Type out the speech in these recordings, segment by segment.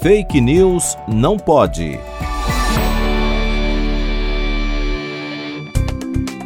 Fake News não pode.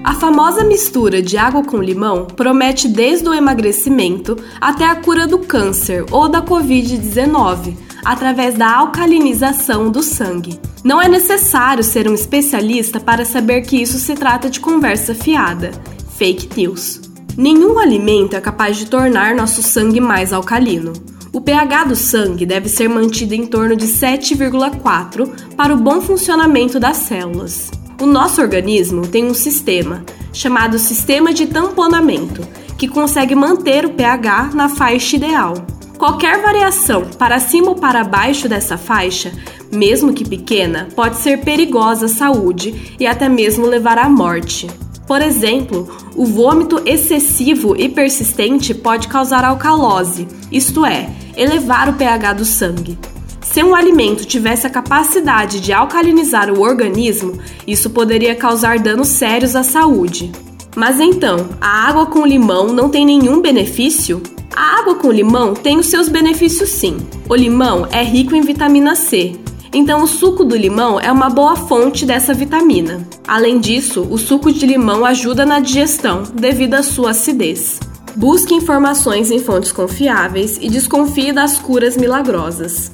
A famosa mistura de água com limão promete desde o emagrecimento até a cura do câncer ou da Covid-19, através da alcalinização do sangue. Não é necessário ser um especialista para saber que isso se trata de conversa fiada. Fake news. Nenhum alimento é capaz de tornar nosso sangue mais alcalino. O pH do sangue deve ser mantido em torno de 7,4 para o bom funcionamento das células. O nosso organismo tem um sistema, chamado sistema de tamponamento, que consegue manter o pH na faixa ideal. Qualquer variação para cima ou para baixo dessa faixa, mesmo que pequena, pode ser perigosa à saúde e até mesmo levar à morte. Por exemplo, o vômito excessivo e persistente pode causar alcalose, isto é, elevar o pH do sangue. Se um alimento tivesse a capacidade de alcalinizar o organismo, isso poderia causar danos sérios à saúde. Mas então, a água com limão não tem nenhum benefício? A água com limão tem os seus benefícios sim. O limão é rico em vitamina C, então o suco do limão é uma boa fonte dessa vitamina. Além disso, o suco de limão ajuda na digestão devido à sua acidez. Busque informações em fontes confiáveis e desconfie das curas milagrosas.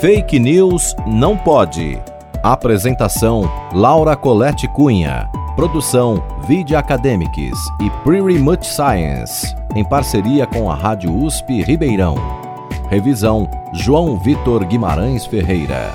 Fake News não pode. Apresentação: Laura Colette Cunha. Produção: Vide Academics e Pretty Much Science, em parceria com a Rádio USP Ribeirão. Revisão: João Vitor Guimarães Ferreira.